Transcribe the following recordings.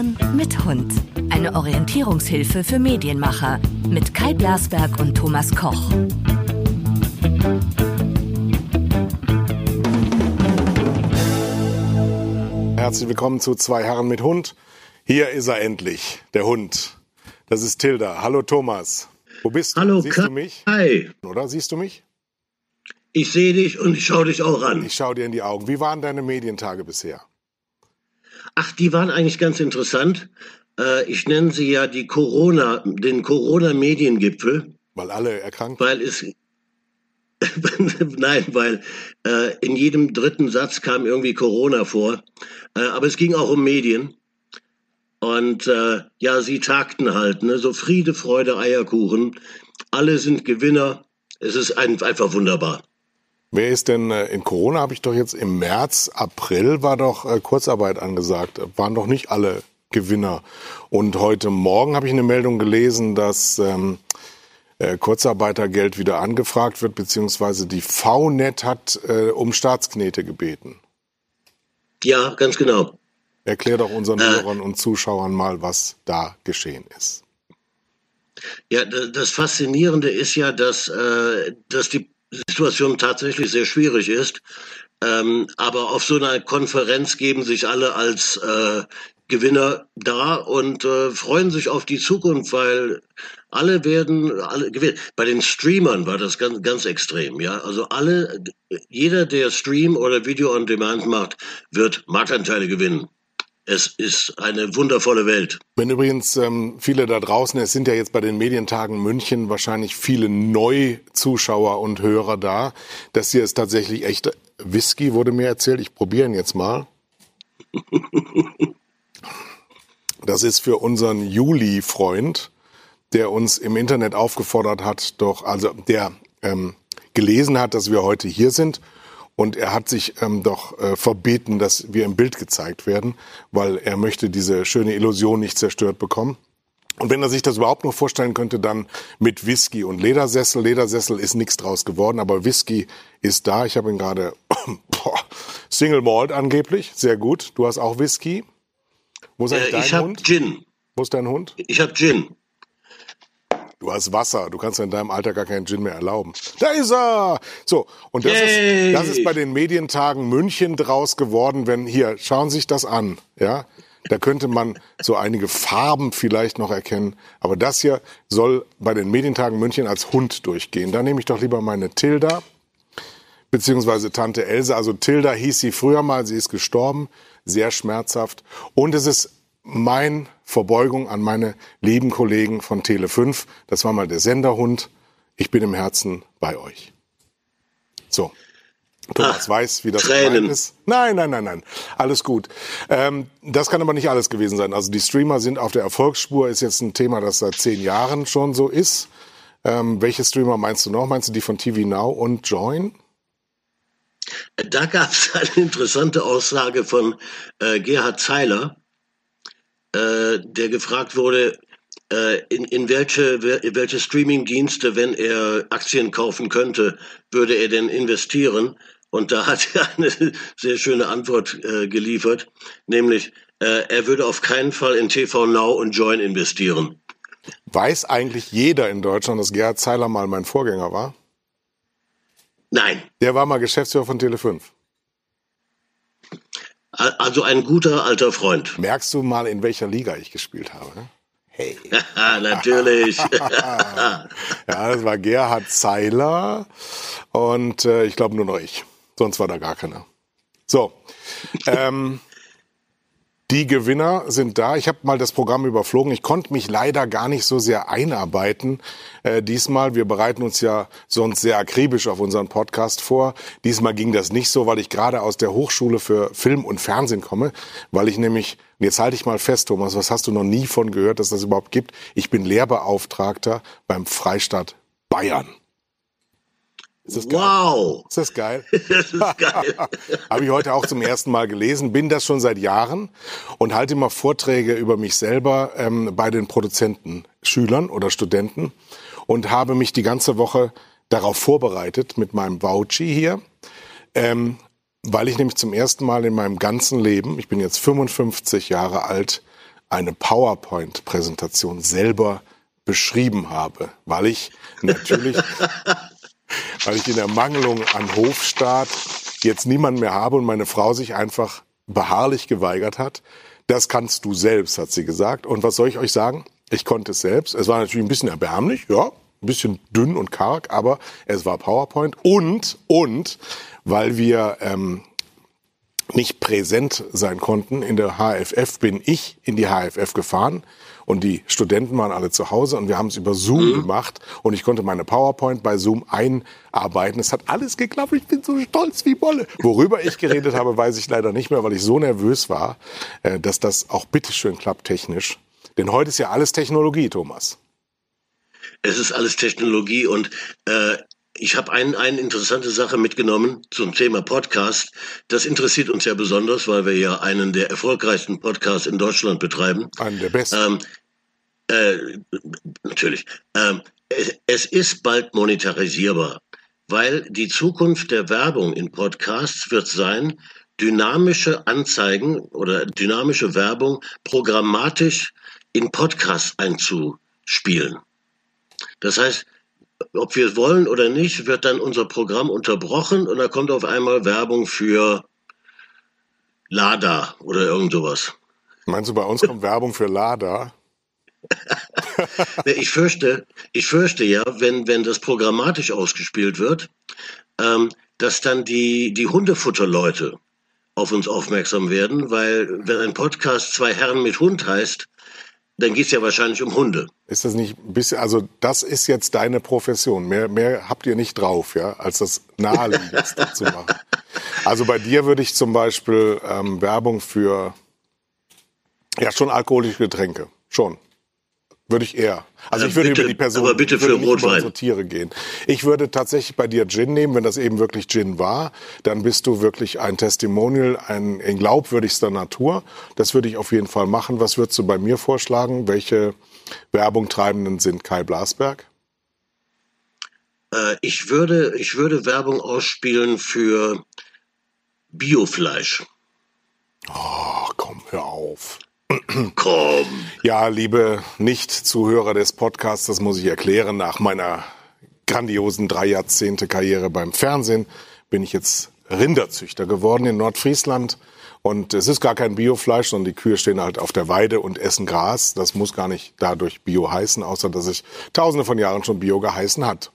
Herren mit Hund. Eine Orientierungshilfe für Medienmacher mit Kai Blasberg und Thomas Koch. Herzlich willkommen zu Zwei Herren mit Hund. Hier ist er endlich, der Hund. Das ist Tilda. Hallo Thomas. Wo bist du? Hallo Siehst Kai. du mich? Hi. Oder siehst du mich? Ich sehe dich und ich schaue dich auch an. Ich schaue dir in die Augen. Wie waren deine Medientage bisher? Ach, die waren eigentlich ganz interessant. Äh, ich nenne sie ja die Corona, den Corona-Mediengipfel, Weil alle erkrankt weil es Nein, weil äh, in jedem dritten Satz kam irgendwie Corona vor. Äh, aber es ging auch um Medien. Und äh, ja, sie tagten halt, ne? so Friede, Freude, Eierkuchen. Alle sind Gewinner. Es ist ein, einfach wunderbar. Wer ist denn äh, in Corona? Habe ich doch jetzt im März, April war doch äh, Kurzarbeit angesagt. Waren doch nicht alle Gewinner. Und heute Morgen habe ich eine Meldung gelesen, dass ähm, äh, Kurzarbeitergeld wieder angefragt wird, beziehungsweise die VNet hat äh, um Staatsknete gebeten. Ja, ganz genau. Erklär doch unseren Äh. Hörern und Zuschauern mal, was da geschehen ist. Ja, da- das Faszinierende ist ja, dass, äh, dass die Situation tatsächlich sehr schwierig ist. Ähm, aber auf so einer Konferenz geben sich alle als äh, Gewinner da und äh, freuen sich auf die Zukunft, weil alle werden alle gewinnen. Bei den Streamern war das ganz, ganz extrem, ja. Also alle, jeder, der Stream oder Video on Demand macht, wird Marktanteile gewinnen. Es ist eine wundervolle Welt. Wenn übrigens ähm, viele da draußen, es sind ja jetzt bei den Medientagen München wahrscheinlich viele Neuzuschauer und Hörer da. Das hier ist tatsächlich echter Whisky, wurde mir erzählt. Ich probiere ihn jetzt mal. Das ist für unseren Juli-Freund, der uns im Internet aufgefordert hat, doch, also der ähm, gelesen hat, dass wir heute hier sind. Und er hat sich ähm, doch äh, verbeten, dass wir im Bild gezeigt werden, weil er möchte diese schöne Illusion nicht zerstört bekommen. Und wenn er sich das überhaupt noch vorstellen könnte, dann mit Whisky und Ledersessel. Ledersessel ist nichts draus geworden, aber Whisky ist da. Ich habe ihn gerade Single Malt angeblich, sehr gut. Du hast auch Whisky. Wo ist eigentlich Äh, dein ich habe Hund? Gin. Wo ist dein Hund? Ich habe Gin. Du hast Wasser. Du kannst ja in deinem Alter gar keinen Gin mehr erlauben. Da ist er! So, und das Yay! ist, das ist bei den Medientagen München draus geworden, wenn, hier, schauen Sie sich das an, ja? Da könnte man so einige Farben vielleicht noch erkennen. Aber das hier soll bei den Medientagen München als Hund durchgehen. Da nehme ich doch lieber meine Tilda, beziehungsweise Tante Else. Also Tilda hieß sie früher mal, sie ist gestorben, sehr schmerzhaft. Und es ist mein Verbeugung an meine lieben Kollegen von Tele 5. Das war mal der Senderhund. Ich bin im Herzen bei euch. So. Thomas Ach, weiß, wie das gemeint ist. Nein, nein, nein, nein. Alles gut. Ähm, das kann aber nicht alles gewesen sein. Also die Streamer sind auf der Erfolgsspur, ist jetzt ein Thema, das seit zehn Jahren schon so ist. Ähm, welche Streamer meinst du noch? Meinst du die von TV Now und Join? Da gab es eine interessante Aussage von äh, Gerhard Zeiler, äh, der gefragt wurde, äh, in, in welche, wel- welche Streaming-Dienste, wenn er Aktien kaufen könnte, würde er denn investieren? Und da hat er eine sehr schöne Antwort äh, geliefert, nämlich äh, er würde auf keinen Fall in TV Now und Join investieren. Weiß eigentlich jeder in Deutschland, dass Gerhard Zeiler mal mein Vorgänger war? Nein, Der war mal Geschäftsführer von Tele 5. a- also ein guter alter Freund. Merkst du mal, in welcher Liga ich gespielt habe? ne? Hey. Natürlich. Ja, das war Gerhard Zeiler und äh, ich glaube nur noch ich. Sonst war da gar keiner. So, ähm, die Gewinner sind da. Ich habe mal das Programm überflogen. Ich konnte mich leider gar nicht so sehr einarbeiten. Äh, diesmal, wir bereiten uns ja sonst sehr akribisch auf unseren Podcast vor. Diesmal ging das nicht so, weil ich gerade aus der Hochschule für Film und Fernsehen komme, weil ich nämlich, jetzt halte ich mal fest, Thomas, was hast du noch nie von gehört, dass das überhaupt gibt? Ich bin Lehrbeauftragter beim Freistaat Bayern. Ist das geil? wow, Ist das geil? das ist geil. Habe ich heute auch zum ersten Mal gelesen, bin das schon seit Jahren und halte immer Vorträge über mich selber ähm, bei den Produzenten, Schülern oder Studenten und habe mich die ganze Woche darauf vorbereitet mit meinem Vouchi hier, ähm, weil ich nämlich zum ersten Mal in meinem ganzen Leben, ich bin jetzt 55 Jahre alt, eine PowerPoint-Präsentation selber beschrieben habe, weil ich natürlich, weil ich in der Mangelung an Hofstaat jetzt niemanden mehr habe und meine Frau sich einfach beharrlich geweigert hat. Das kannst du selbst, hat sie gesagt. Und was soll ich euch sagen? Ich konnte es selbst. Es war natürlich ein bisschen erbärmlich, ja, ein bisschen dünn und karg, aber es war PowerPoint und und weil wir ähm, nicht präsent sein konnten in der HFF, bin ich in die HFF gefahren und die Studenten waren alle zu Hause und wir haben es über Zoom mhm. gemacht und ich konnte meine PowerPoint bei Zoom einarbeiten. Es hat alles geklappt. Ich bin so stolz wie Bolle. Worüber ich geredet habe, weiß ich leider nicht mehr, weil ich so nervös war, äh, dass das auch bitteschön klappt technisch. Denn heute ist ja alles Technologie, Thomas. Es ist alles Technologie und äh, ich habe ein, eine interessante Sache mitgenommen zum Thema Podcast. Das interessiert uns ja besonders, weil wir ja einen der erfolgreichsten Podcasts in Deutschland betreiben. Einen der besten. Ähm, äh, natürlich. Ähm, es, es ist bald monetarisierbar, weil die Zukunft der Werbung in Podcasts wird sein, dynamische Anzeigen oder dynamische Werbung programmatisch in Podcasts einzuspielen. Das heißt, ob wir es wollen oder nicht, wird dann unser Programm unterbrochen und da kommt auf einmal Werbung für Lada oder irgend sowas. Meinst du, bei uns kommt Werbung für Lada? ich fürchte, ich fürchte ja, wenn, wenn das programmatisch ausgespielt wird, ähm, dass dann die, die Hundefutterleute auf uns aufmerksam werden, weil wenn ein Podcast zwei Herren mit Hund heißt, dann geht es ja wahrscheinlich um Hunde. Ist das nicht ein bisschen, also das ist jetzt deine Profession. Mehr, mehr habt ihr nicht drauf, ja, als das Naheliegendste zu machen. Also bei dir würde ich zum Beispiel ähm, Werbung für ja schon alkoholische Getränke. Schon. Würde ich eher. Also ich würde bitte, über die Person, aber bitte für Rotwein. Über Tiere gehen. Ich würde tatsächlich bei dir Gin nehmen, wenn das eben wirklich Gin war, dann bist du wirklich ein Testimonial, ein in glaubwürdigster Natur. Das würde ich auf jeden Fall machen. Was würdest du bei mir vorschlagen? Welche Werbung treibenden sind Kai Blasberg? Äh, ich würde, ich würde Werbung ausspielen für Biofleisch. Oh, komm, hör auf. Komm. Ja, liebe Nicht-Zuhörer des Podcasts, das muss ich erklären. Nach meiner grandiosen drei Jahrzehnte Karriere beim Fernsehen bin ich jetzt Rinderzüchter geworden in Nordfriesland. Und es ist gar kein Biofleisch, sondern die Kühe stehen halt auf der Weide und essen Gras. Das muss gar nicht dadurch Bio heißen, außer dass es tausende von Jahren schon Bio geheißen hat.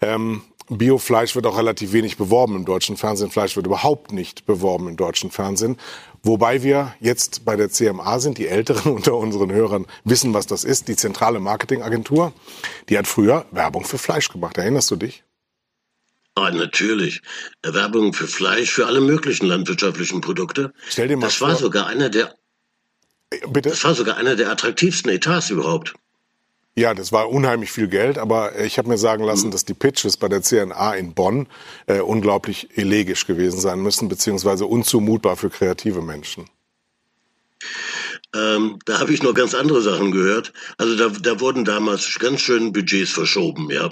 Ähm, Biofleisch wird auch relativ wenig beworben im deutschen Fernsehen. Fleisch wird überhaupt nicht beworben im deutschen Fernsehen. Wobei wir jetzt bei der CMA sind, die Älteren unter unseren Hörern wissen, was das ist. Die zentrale Marketingagentur, die hat früher Werbung für Fleisch gemacht. Erinnerst du dich? Ah, natürlich. Werbung für Fleisch, für alle möglichen landwirtschaftlichen Produkte. Stell dir mal das vor. war sogar einer der, Bitte? das war sogar einer der attraktivsten Etats überhaupt. Ja, das war unheimlich viel Geld, aber ich habe mir sagen lassen, mhm. dass die Pitches bei der CNA in Bonn äh, unglaublich elegisch gewesen sein müssen, beziehungsweise unzumutbar für kreative Menschen. Ähm, da habe ich noch ganz andere Sachen gehört. Also da, da wurden damals ganz schön Budgets verschoben, ja.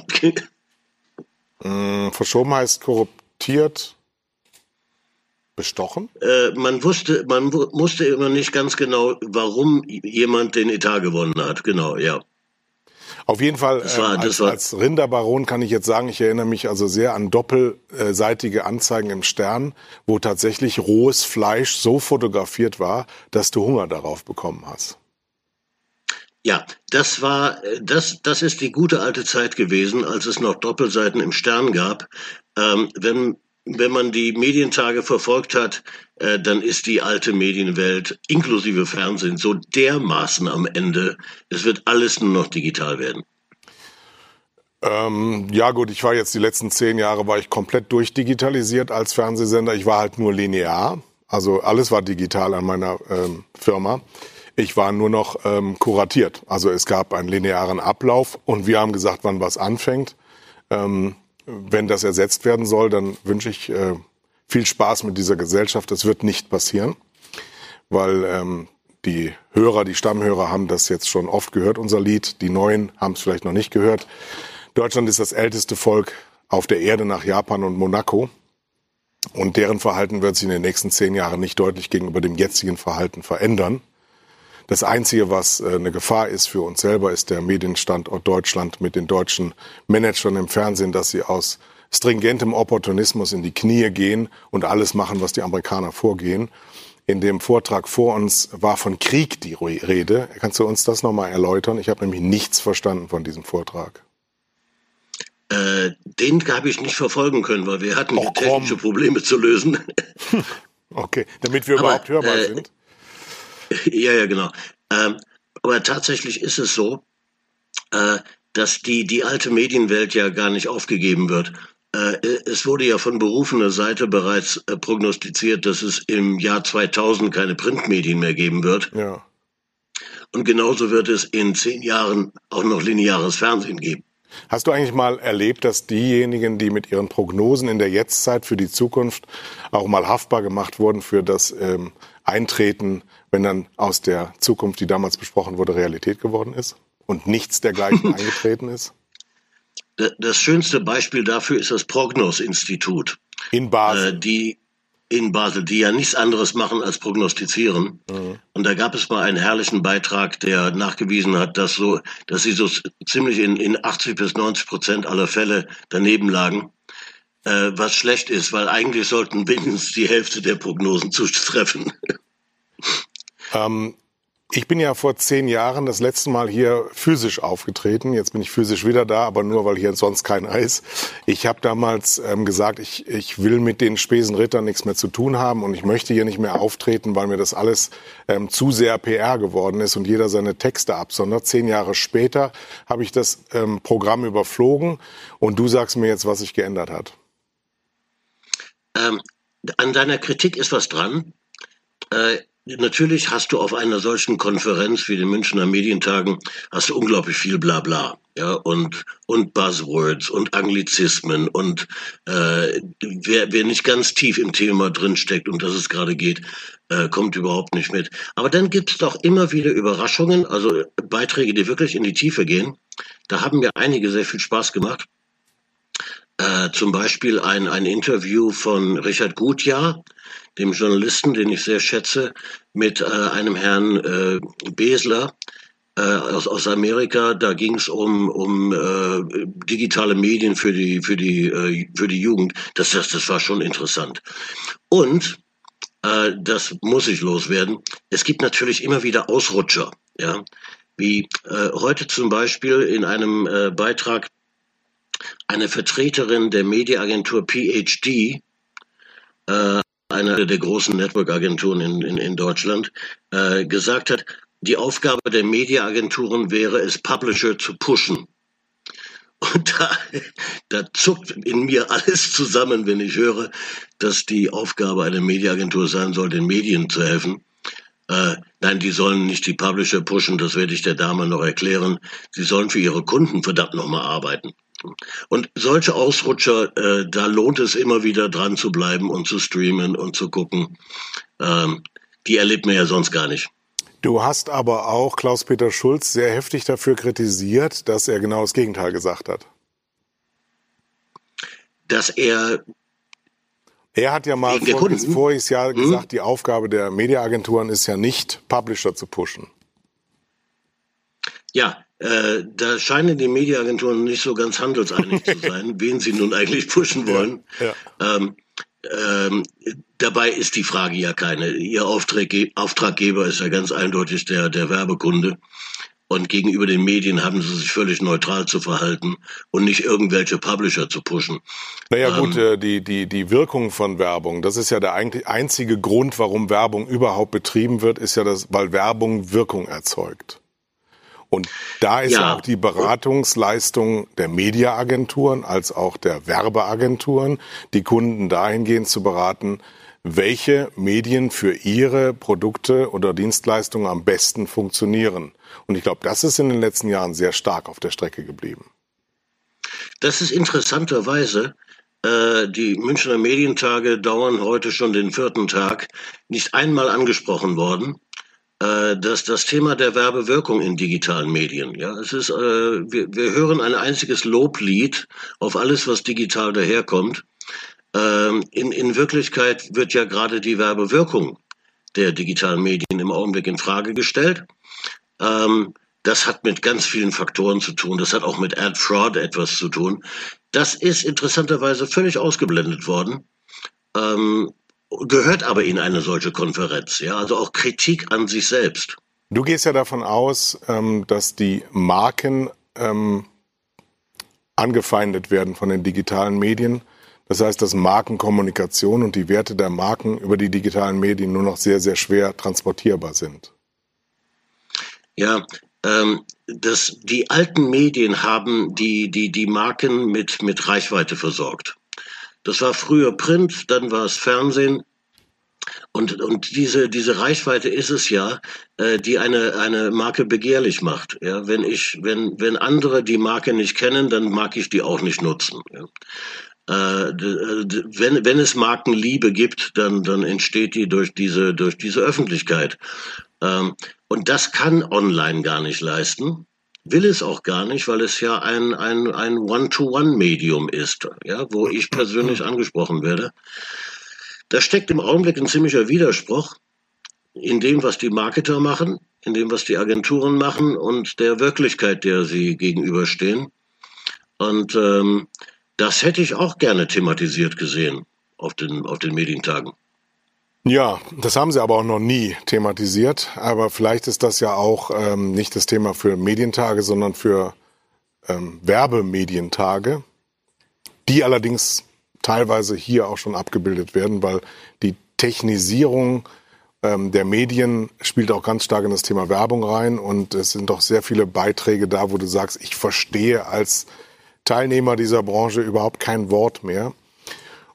mm, verschoben heißt korruptiert, bestochen? Äh, man wusste, man wusste immer nicht ganz genau, warum jemand den Etat gewonnen hat. Genau, ja. Auf jeden Fall, war, äh, als, als, Rinderbaron kann ich jetzt sagen, ich erinnere mich also sehr an doppelseitige Anzeigen im Stern, wo tatsächlich rohes Fleisch so fotografiert war, dass du Hunger darauf bekommen hast. Ja, das war, das, das ist die gute alte Zeit gewesen, als es noch Doppelseiten im Stern gab. Ähm, wenn wenn man die Medientage verfolgt hat, äh, dann ist die alte Medienwelt inklusive Fernsehen so dermaßen am Ende. Es wird alles nur noch digital werden. Ähm, ja gut, ich war jetzt die letzten zehn Jahre war ich komplett durchdigitalisiert als Fernsehsender. Ich war halt nur linear, also alles war digital an meiner ähm, Firma. Ich war nur noch ähm, kuratiert, also es gab einen linearen Ablauf und wir haben gesagt, wann was anfängt. Ähm, wenn das ersetzt werden soll, dann wünsche ich äh, viel Spaß mit dieser Gesellschaft. Das wird nicht passieren, weil ähm, die Hörer, die Stammhörer haben das jetzt schon oft gehört, unser Lied. Die Neuen haben es vielleicht noch nicht gehört. Deutschland ist das älteste Volk auf der Erde nach Japan und Monaco. Und deren Verhalten wird sich in den nächsten zehn Jahren nicht deutlich gegenüber dem jetzigen Verhalten verändern. Das Einzige, was äh, eine Gefahr ist für uns selber, ist der Medienstandort Deutschland mit den deutschen Managern im Fernsehen, dass sie aus stringentem Opportunismus in die Knie gehen und alles machen, was die Amerikaner vorgehen. In dem Vortrag vor uns war von Krieg die Rede. Kannst du uns das nochmal erläutern? Ich habe nämlich nichts verstanden von diesem Vortrag. Äh, den habe ich nicht verfolgen können, weil wir hatten oh, technische Probleme zu lösen. okay, damit wir aber, überhaupt hörbar äh, sind. Ja, ja, genau. Ähm, aber tatsächlich ist es so, äh, dass die, die alte Medienwelt ja gar nicht aufgegeben wird. Äh, es wurde ja von berufener Seite bereits äh, prognostiziert, dass es im Jahr 2000 keine Printmedien mehr geben wird. Ja. Und genauso wird es in zehn Jahren auch noch lineares Fernsehen geben. Hast du eigentlich mal erlebt, dass diejenigen, die mit ihren Prognosen in der Jetztzeit für die Zukunft auch mal haftbar gemacht wurden für das ähm, Eintreten, wenn dann aus der Zukunft, die damals besprochen wurde, Realität geworden ist und nichts dergleichen eingetreten ist? Das schönste Beispiel dafür ist das Prognos-Institut. In Basel. Äh, die in Basel, die ja nichts anderes machen als prognostizieren. Mhm. Und da gab es mal einen herrlichen Beitrag, der nachgewiesen hat, dass so, dass sie so ziemlich in, in 80 bis 90 Prozent aller Fälle daneben lagen. Äh, was schlecht ist, weil eigentlich sollten wenigstens die Hälfte der Prognosen zutreffen. Ähm, ich bin ja vor zehn Jahren das letzte Mal hier physisch aufgetreten. Jetzt bin ich physisch wieder da, aber nur, weil hier sonst kein Eis. Ich habe damals ähm, gesagt, ich, ich will mit den Spesenrittern nichts mehr zu tun haben und ich möchte hier nicht mehr auftreten, weil mir das alles ähm, zu sehr PR geworden ist und jeder seine Texte absondert. Zehn Jahre später habe ich das ähm, Programm überflogen und du sagst mir jetzt, was sich geändert hat. Ähm, an deiner Kritik ist was dran. Äh, Natürlich hast du auf einer solchen Konferenz wie den Münchner Medientagen hast du unglaublich viel Blabla, ja und und Buzzwords und Anglizismen und äh, wer, wer nicht ganz tief im Thema drinsteckt und das es gerade geht, äh, kommt überhaupt nicht mit. Aber dann gibt es doch immer wieder Überraschungen, also Beiträge, die wirklich in die Tiefe gehen. Da haben mir einige sehr viel Spaß gemacht. Äh, zum Beispiel ein, ein Interview von Richard Gutjahr, dem Journalisten, den ich sehr schätze, mit äh, einem Herrn äh, Besler äh, aus, aus Amerika. Da ging es um, um äh, digitale Medien für die, für die, äh, für die Jugend. Das, das, das war schon interessant. Und äh, das muss ich loswerden. Es gibt natürlich immer wieder Ausrutscher. Ja? Wie äh, heute zum Beispiel in einem äh, Beitrag eine Vertreterin der Mediaagentur PhD äh, einer der großen Network-Agenturen in, in, in Deutschland, äh, gesagt hat, die Aufgabe der Mediaagenturen wäre es, Publisher zu pushen. Und da, da zuckt in mir alles zusammen, wenn ich höre, dass die Aufgabe einer Mediaagentur sein soll, den Medien zu helfen. Äh, nein, die sollen nicht die Publisher pushen, das werde ich der Dame noch erklären. Sie sollen für ihre Kunden verdammt nochmal arbeiten. Und solche Ausrutscher, äh, da lohnt es immer wieder dran zu bleiben und zu streamen und zu gucken. Ähm, die erlebt man ja sonst gar nicht. Du hast aber auch Klaus-Peter Schulz sehr heftig dafür kritisiert, dass er genau das Gegenteil gesagt hat. Dass er er hat ja mal voriges, voriges Jahr hm? gesagt, die Aufgabe der Mediaagenturen ist ja nicht, Publisher zu pushen. Ja, äh, da scheinen die Mediaagenturen nicht so ganz handelseinig zu sein, wen sie nun eigentlich pushen wollen. Ja, ja. Ähm, ähm, dabei ist die Frage ja keine. Ihr Auftragge Auftraggeber ist ja ganz eindeutig der, der Werbekunde. Und gegenüber den Medien haben sie sich völlig neutral zu verhalten und nicht irgendwelche Publisher zu pushen. Naja gut, ähm, äh, die, die, die Wirkung von Werbung, das ist ja der einzige Grund, warum Werbung überhaupt betrieben wird, ist ja, das, weil Werbung Wirkung erzeugt. Und da ist ja. auch die Beratungsleistung der Mediaagenturen als auch der Werbeagenturen, die Kunden dahingehend zu beraten, welche Medien für ihre Produkte oder Dienstleistungen am besten funktionieren. Und ich glaube, das ist in den letzten Jahren sehr stark auf der Strecke geblieben. Das ist interessanterweise äh, die Münchner Medientage dauern heute schon den vierten Tag, nicht einmal angesprochen worden äh, dass das Thema der Werbewirkung in digitalen Medien, ja, es ist, äh, wir, wir hören ein einziges Loblied auf alles, was digital daherkommt. Ähm, in, in Wirklichkeit wird ja gerade die Werbewirkung der digitalen Medien im Augenblick in Frage gestellt. Ähm, das hat mit ganz vielen Faktoren zu tun. Das hat auch mit Ad Fraud etwas zu tun. Das ist interessanterweise völlig ausgeblendet worden. Ähm, gehört aber in eine solche Konferenz. Ja, also auch Kritik an sich selbst. Du gehst ja davon aus, ähm, dass die Marken ähm, angefeindet werden von den digitalen Medien. Das heißt, dass Markenkommunikation und die Werte der Marken über die digitalen Medien nur noch sehr, sehr schwer transportierbar sind. Ja, ähm, das, die alten Medien haben die, die, die Marken mit, mit Reichweite versorgt. Das war früher Print, dann war es Fernsehen. Und, und diese, diese Reichweite ist es ja, äh, die eine, eine Marke begehrlich macht. Ja, wenn ich, wenn, wenn andere die Marke nicht kennen, dann mag ich die auch nicht nutzen. Ja. Äh, wenn, wenn es Markenliebe gibt, dann, dann entsteht die durch diese, durch diese Öffentlichkeit. Ähm, und das kann online gar nicht leisten. Will es auch gar nicht, weil es ja ein, ein, ein One-to-One-Medium ist, ja, wo ich persönlich angesprochen werde. Da steckt im Augenblick ein ziemlicher Widerspruch in dem, was die Marketer machen, in dem, was die Agenturen machen und der Wirklichkeit, der sie gegenüberstehen. Und ähm, das hätte ich auch gerne thematisiert gesehen auf den, auf den Medientagen. Ja, das haben sie aber auch noch nie thematisiert. Aber vielleicht ist das ja auch ähm, nicht das Thema für Medientage, sondern für ähm, Werbemedientage, die allerdings teilweise hier auch schon abgebildet werden, weil die Technisierung ähm, der Medien spielt auch ganz stark in das Thema Werbung rein. Und es sind doch sehr viele Beiträge da, wo du sagst, ich verstehe als Teilnehmer dieser Branche überhaupt kein Wort mehr.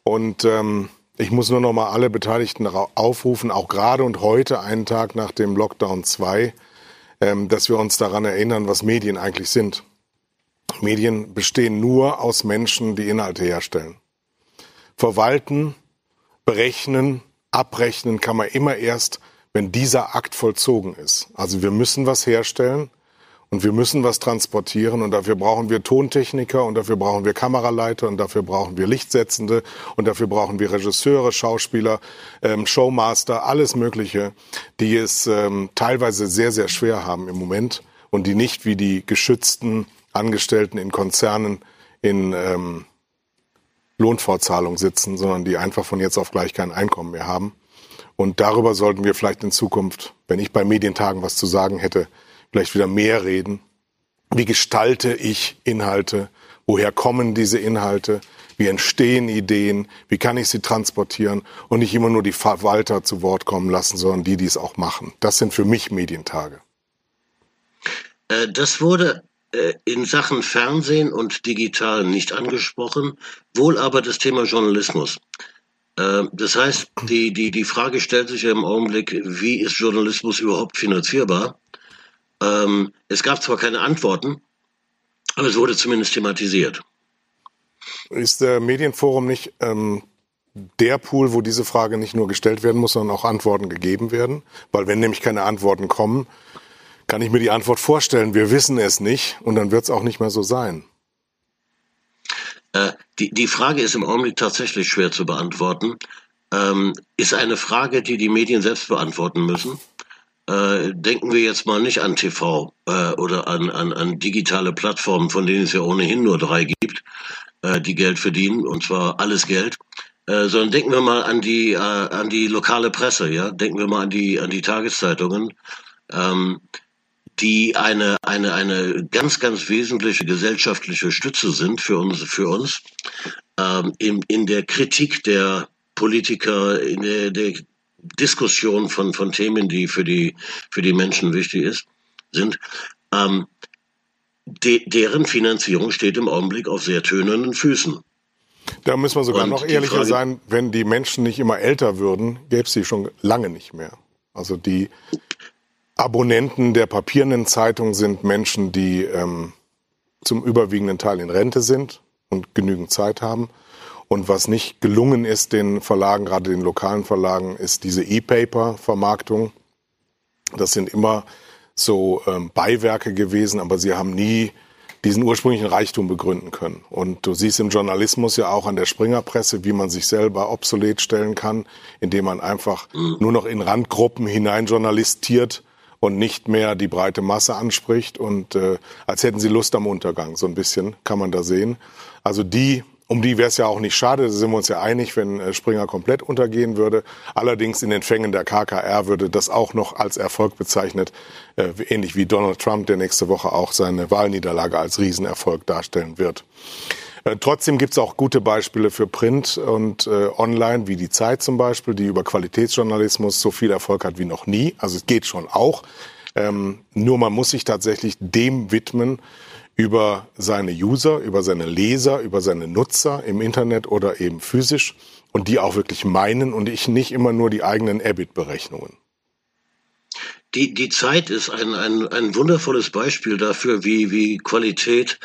Und ähm, ich muss nur noch mal alle Beteiligten aufrufen, auch gerade und heute, einen Tag nach dem Lockdown 2, ähm, dass wir uns daran erinnern, was Medien eigentlich sind. Medien bestehen nur aus Menschen, die Inhalte herstellen. Verwalten, berechnen, abrechnen kann man immer erst, wenn dieser Akt vollzogen ist. Also wir müssen was herstellen und wir müssen was transportieren und dafür brauchen wir Tontechniker und dafür brauchen wir Kameraleiter und dafür brauchen wir Lichtsetzende und dafür brauchen wir Regisseure, Schauspieler, ähm, Showmaster, alles Mögliche, die es ähm, teilweise sehr, sehr schwer haben im Moment und die nicht wie die geschützten Angestellten in Konzernen in ähm, Lohnfortzahlung sitzen, sondern die einfach von jetzt auf gleich kein Einkommen mehr haben. Und darüber sollten wir vielleicht in Zukunft, wenn ich bei Medientagen was zu sagen hätte, vielleicht wieder mehr reden. Wie gestalte ich Inhalte? Woher kommen diese Inhalte? Wie entstehen Ideen? Wie kann ich sie transportieren? Und nicht immer nur die Verwalter zu Wort kommen lassen, sondern die, die es auch machen. Das sind für mich Medientage. Äh, das wurde äh, in Sachen Fernsehen und digital nicht angesprochen, wohl aber das Thema Journalismus. Äh, das heißt, die, die, die Frage stellt sich ja im Augenblick, wie ist Journalismus überhaupt finanzierbar? Ähm, es gab zwar keine Antworten, aber es wurde zumindest thematisiert. Ist der Medienforum nicht ähm, der Pool, wo diese Frage nicht nur gestellt werden muss, sondern auch Antworten gegeben werden? Weil wenn nämlich keine Antworten kommen, kann ich mir die Antwort vorstellen, wir wissen es nicht und dann wird es auch nicht mehr so sein. Äh, die, die Frage ist im Augenblick tatsächlich schwer zu beantworten. Ähm, ist eine Frage, die die Medien selbst beantworten müssen. Äh, denken wir jetzt mal nicht an TV äh, oder an, an, an digitale Plattformen, von denen es ja ohnehin nur drei gibt, äh, die Geld verdienen, und zwar alles Geld. Äh, sondern denken wir mal an die, äh, an die lokale Presse, ja, denken wir mal an die, an die Tageszeitungen, ähm, die eine, eine, eine ganz, ganz wesentliche gesellschaftliche Stütze sind für uns, für uns ähm, in, in der Kritik der Politiker, in der, der Diskussion von, von Themen, die für die, für die Menschen wichtig ist, sind, ähm, de, deren Finanzierung steht im Augenblick auf sehr tönenden Füßen. Da müssen wir sogar Und noch ehrlicher Frage, sein, wenn die Menschen nicht immer älter würden, gäbe es sie schon lange nicht mehr. Also die Abonnenten der papierenden Zeitung sind Menschen, die ähm, zum überwiegenden Teil in Rente sind und genügend Zeit haben. Und was nicht gelungen ist den Verlagen, gerade den lokalen Verlagen, ist diese E-Paper-Vermarktung. Das sind immer so ähm, Beiwerke gewesen, aber sie haben nie diesen ursprünglichen Reichtum begründen können. Und du siehst im Journalismus ja auch an der Springerpresse, wie man sich selber obsolet stellen kann, indem man einfach nur noch in Randgruppen hinein journalistiert und nicht mehr die breite Masse anspricht und äh, als hätten sie Lust am Untergang. So ein bisschen kann man da sehen. Also die um die wäre es ja auch nicht schade, da sind wir uns ja einig, wenn äh, Springer komplett untergehen würde. Allerdings in den Fängen der KKR würde das auch noch als Erfolg bezeichnet, äh, ähnlich wie Donald Trump, der nächste Woche auch seine Wahlniederlage als Riesenerfolg darstellen wird. Äh, trotzdem gibt es auch gute Beispiele für Print und äh, Online, wie die Zeit zum Beispiel, die über Qualitätsjournalismus so viel Erfolg hat wie noch nie. Also es geht schon auch. Ähm, nur man muss sich tatsächlich dem widmen, über seine User, über seine Leser, über seine Nutzer im Internet oder eben physisch und die auch wirklich meinen und ich nicht immer nur die eigenen EBIT-Berechnungen. Die, die Zeit ist ein, ein, ein wundervolles Beispiel dafür, wie, wie Qualität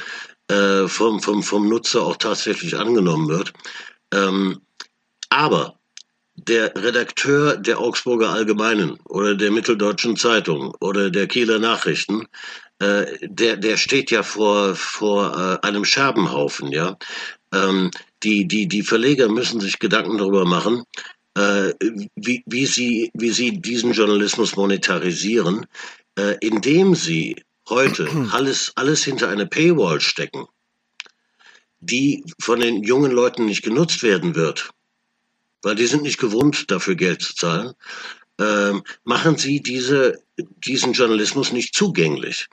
äh, vom, vom, vom Nutzer auch tatsächlich angenommen wird. Ähm, aber der Redakteur der Augsburger Allgemeinen oder der Mitteldeutschen Zeitung oder der Kieler Nachrichten äh, der, der steht ja vor, vor äh, einem Scherbenhaufen, ja. Ähm, die, die, die Verleger müssen sich Gedanken darüber machen, äh, wie, wie, sie, wie sie diesen Journalismus monetarisieren, äh, indem sie heute alles, alles hinter eine Paywall stecken, die von den jungen Leuten nicht genutzt werden wird, weil die sind nicht gewohnt, dafür Geld zu zahlen, ähm, machen sie diese, diesen Journalismus nicht zugänglich.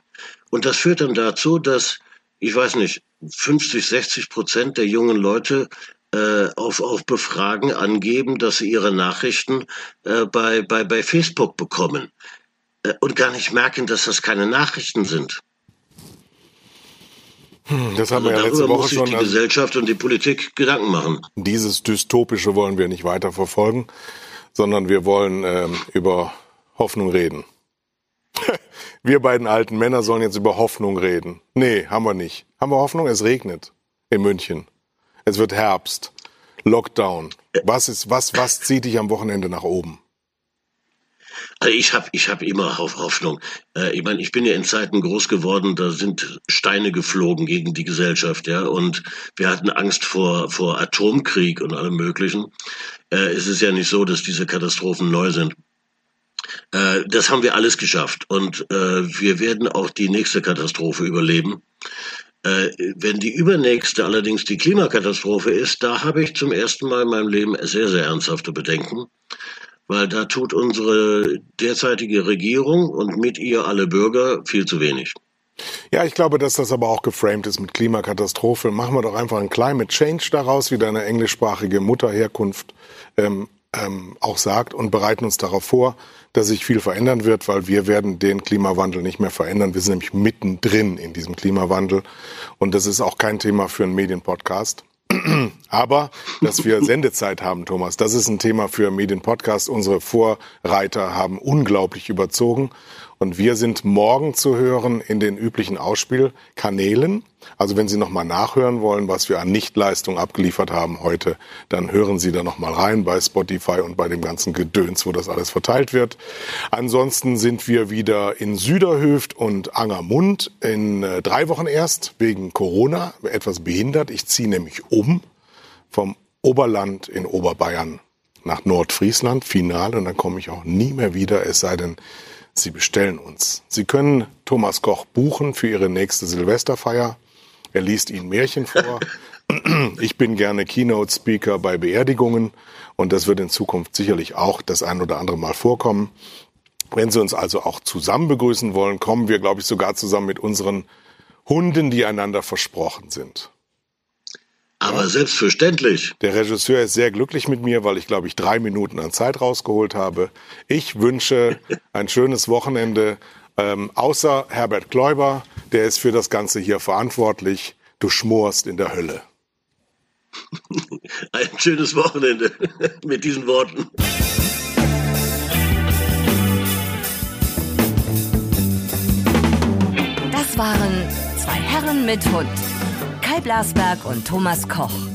Und das führt dann dazu, dass, ich weiß nicht, 50, 60 Prozent der jungen Leute äh, auf, auf Befragen angeben, dass sie ihre Nachrichten äh, bei, bei, bei Facebook bekommen äh, und gar nicht merken, dass das keine Nachrichten sind. Hm, das haben also wir ja letzte Woche muss sich schon. Die Gesellschaft und die Politik Gedanken machen. Dieses dystopische wollen wir nicht weiter verfolgen, sondern wir wollen ähm, über Hoffnung reden. Wir beiden alten Männer sollen jetzt über Hoffnung reden. Nee, haben wir nicht. Haben wir Hoffnung? Es regnet in München. Es wird Herbst. Lockdown. Was ist, was, was zieht dich am Wochenende nach oben? Also ich habe ich hab immer Hoffnung. Äh, ich meine, ich bin ja in Zeiten groß geworden, da sind Steine geflogen gegen die Gesellschaft, ja, und wir hatten Angst vor, vor Atomkrieg und allem Möglichen. Äh, es ist ja nicht so, dass diese Katastrophen neu sind. Äh, das haben wir alles geschafft und äh, wir werden auch die nächste Katastrophe überleben. Äh, wenn die übernächste allerdings die Klimakatastrophe ist, da habe ich zum ersten Mal in meinem Leben sehr, sehr ernsthafte Bedenken, weil da tut unsere derzeitige Regierung und mit ihr alle Bürger viel zu wenig. Ja, ich glaube, dass das aber auch geframed ist mit Klimakatastrophe. Machen wir doch einfach ein Climate Change daraus, wie deine englischsprachige Mutterherkunft ähm, ähm, auch sagt und bereiten uns darauf vor, dass sich viel verändern wird, weil wir werden den Klimawandel nicht mehr verändern. Wir sind nämlich mittendrin in diesem Klimawandel und das ist auch kein Thema für einen Medienpodcast. Aber dass wir Sendezeit haben, Thomas, das ist ein Thema für Medienpodcast. Unsere Vorreiter haben unglaublich überzogen. Und wir sind morgen zu hören in den üblichen Ausspielkanälen. Also wenn Sie nochmal nachhören wollen, was wir an Nichtleistung abgeliefert haben heute, dann hören Sie da nochmal rein bei Spotify und bei dem ganzen Gedöns, wo das alles verteilt wird. Ansonsten sind wir wieder in Süderhöft und Angermund in äh, drei Wochen erst wegen Corona, etwas behindert. Ich ziehe nämlich um vom Oberland in Oberbayern nach Nordfriesland, final, und dann komme ich auch nie mehr wieder, es sei denn, Sie bestellen uns. Sie können Thomas Koch buchen für Ihre nächste Silvesterfeier. Er liest Ihnen Märchen vor. Ich bin gerne Keynote-Speaker bei Beerdigungen und das wird in Zukunft sicherlich auch das ein oder andere Mal vorkommen. Wenn Sie uns also auch zusammen begrüßen wollen, kommen wir, glaube ich, sogar zusammen mit unseren Hunden, die einander versprochen sind. Aber selbstverständlich. Der Regisseur ist sehr glücklich mit mir, weil ich, glaube ich, drei Minuten an Zeit rausgeholt habe. Ich wünsche ein schönes Wochenende. Ähm, außer Herbert Kläuber, der ist für das Ganze hier verantwortlich. Du schmorst in der Hölle. Ein schönes Wochenende mit diesen Worten. Das waren zwei Herren mit Hund. Kai Blasberg und Thomas Koch.